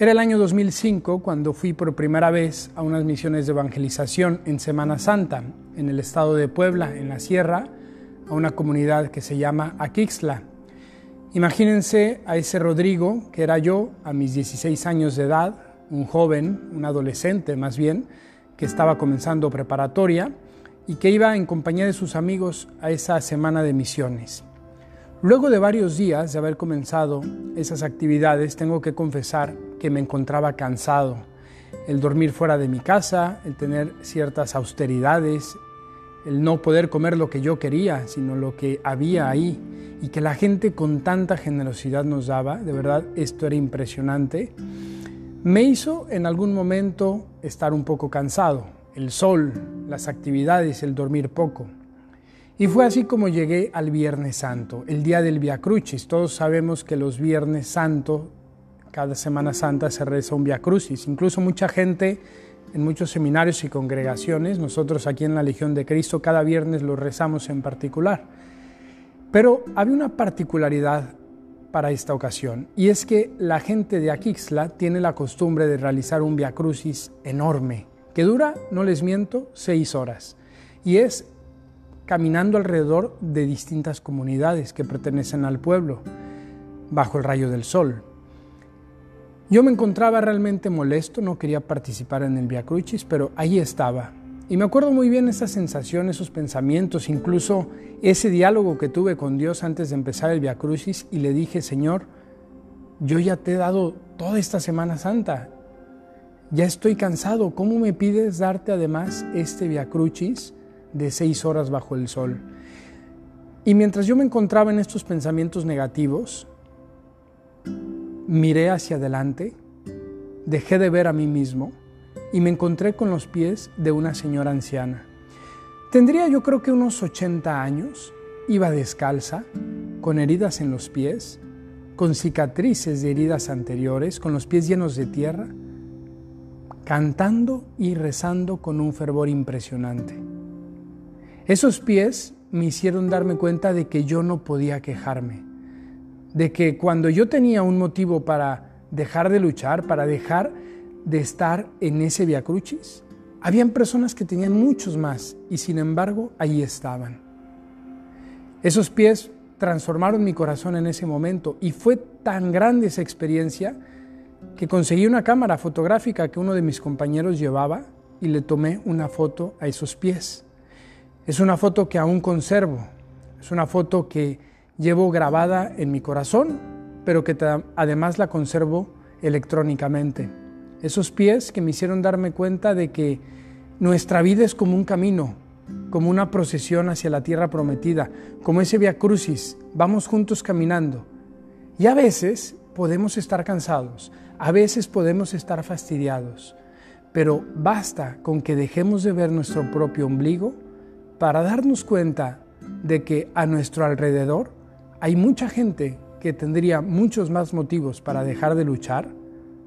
Era el año 2005 cuando fui por primera vez a unas misiones de evangelización en Semana Santa, en el estado de Puebla, en la sierra, a una comunidad que se llama Aquixla. Imagínense a ese Rodrigo, que era yo a mis 16 años de edad, un joven, un adolescente más bien, que estaba comenzando preparatoria y que iba en compañía de sus amigos a esa semana de misiones. Luego de varios días de haber comenzado esas actividades, tengo que confesar que me encontraba cansado. El dormir fuera de mi casa, el tener ciertas austeridades, el no poder comer lo que yo quería, sino lo que había ahí, y que la gente con tanta generosidad nos daba, de verdad esto era impresionante, me hizo en algún momento estar un poco cansado. El sol, las actividades, el dormir poco. Y fue así como llegué al Viernes Santo, el día del Via Crucis. Todos sabemos que los Viernes Santo, cada Semana Santa se reza un Via Crucis. Incluso mucha gente en muchos seminarios y congregaciones, nosotros aquí en la Legión de Cristo cada viernes lo rezamos en particular. Pero había una particularidad para esta ocasión y es que la gente de Aquixla tiene la costumbre de realizar un Via Crucis enorme que dura, no les miento, seis horas y es caminando alrededor de distintas comunidades que pertenecen al pueblo, bajo el rayo del sol. Yo me encontraba realmente molesto, no quería participar en el Via Crucis, pero ahí estaba. Y me acuerdo muy bien esa sensación, esos pensamientos, incluso ese diálogo que tuve con Dios antes de empezar el Via Crucis y le dije, Señor, yo ya te he dado toda esta Semana Santa, ya estoy cansado, ¿cómo me pides darte además este Via Crucis? de seis horas bajo el sol. Y mientras yo me encontraba en estos pensamientos negativos, miré hacia adelante, dejé de ver a mí mismo y me encontré con los pies de una señora anciana. Tendría yo creo que unos 80 años, iba descalza, con heridas en los pies, con cicatrices de heridas anteriores, con los pies llenos de tierra, cantando y rezando con un fervor impresionante. Esos pies me hicieron darme cuenta de que yo no podía quejarme, de que cuando yo tenía un motivo para dejar de luchar, para dejar de estar en ese Via Crucis, habían personas que tenían muchos más y sin embargo ahí estaban. Esos pies transformaron mi corazón en ese momento y fue tan grande esa experiencia que conseguí una cámara fotográfica que uno de mis compañeros llevaba y le tomé una foto a esos pies. Es una foto que aún conservo, es una foto que llevo grabada en mi corazón, pero que además la conservo electrónicamente. Esos pies que me hicieron darme cuenta de que nuestra vida es como un camino, como una procesión hacia la tierra prometida, como ese via crucis, vamos juntos caminando. Y a veces podemos estar cansados, a veces podemos estar fastidiados, pero basta con que dejemos de ver nuestro propio ombligo para darnos cuenta de que a nuestro alrededor hay mucha gente que tendría muchos más motivos para dejar de luchar,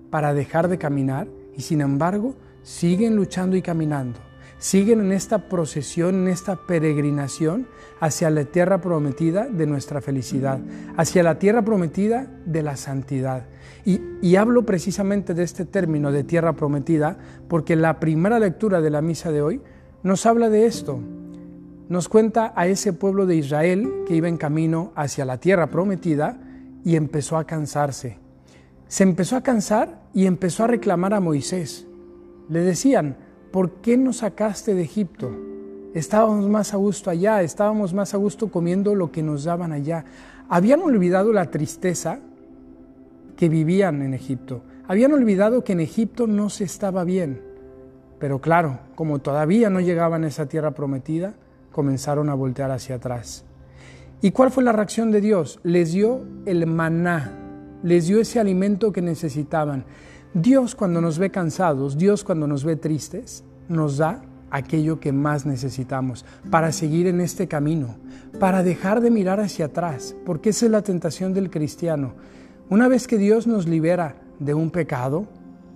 para dejar de caminar, y sin embargo siguen luchando y caminando, siguen en esta procesión, en esta peregrinación hacia la tierra prometida de nuestra felicidad, hacia la tierra prometida de la santidad. Y, hablo precisamente de este término de tierra prometida porque la primera lectura de la misa de hoy nos habla de esto, nos cuenta a ese pueblo de Israel que iba en camino hacia la tierra prometida y empezó a cansarse. Se empezó a cansar y empezó a reclamar a Moisés. Le decían, ¿por qué nos sacaste de Egipto? Estábamos más a gusto allá, estábamos más a gusto comiendo lo que nos daban allá. Habían olvidado la tristeza que vivían en Egipto. Habían olvidado que en Egipto no se estaba bien. Pero claro, como todavía no llegaban a esa tierra prometida, comenzaron a voltear hacia atrás. ¿Y cuál fue la reacción de Dios? Les dio el maná, les dio ese alimento que necesitaban. Dios cuando nos ve cansados, Dios cuando nos ve tristes, nos da aquello que más necesitamos para seguir en este camino, para dejar de mirar hacia atrás, porque esa es la tentación del cristiano. Una vez que Dios nos libera de un pecado,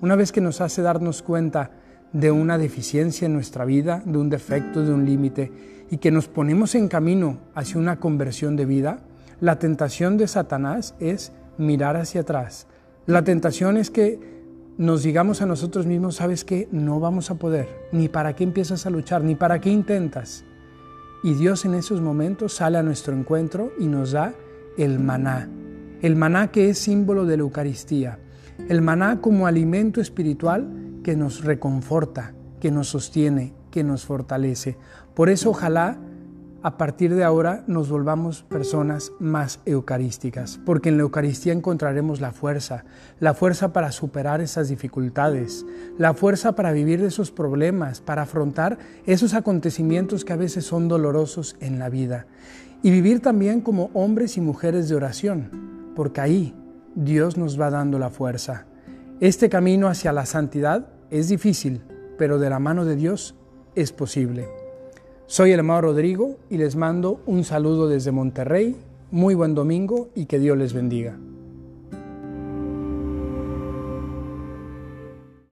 una vez que nos hace darnos cuenta de una deficiencia en nuestra vida, de un defecto, de un límite, y que nos ponemos en camino hacia una conversión de vida, la tentación de Satanás es mirar hacia atrás. La tentación es que nos digamos a nosotros mismos, ¿sabes qué? No vamos a poder, ni para qué empiezas a luchar, ni para qué intentas. Y Dios en esos momentos sale a nuestro encuentro y nos da el maná. El maná que es símbolo de la Eucaristía. El maná como alimento espiritual que nos reconforta, que nos sostiene, que nos fortalece. Por eso ojalá a partir de ahora nos volvamos personas más eucarísticas, porque en la Eucaristía encontraremos la fuerza, la fuerza para superar esas dificultades, la fuerza para vivir esos problemas, para afrontar esos acontecimientos que a veces son dolorosos en la vida, y vivir también como hombres y mujeres de oración, porque ahí Dios nos va dando la fuerza. Este camino hacia la santidad es difícil, pero de la mano de Dios es posible. Soy el amado Rodrigo y les mando un saludo desde Monterrey. Muy buen domingo y que Dios les bendiga.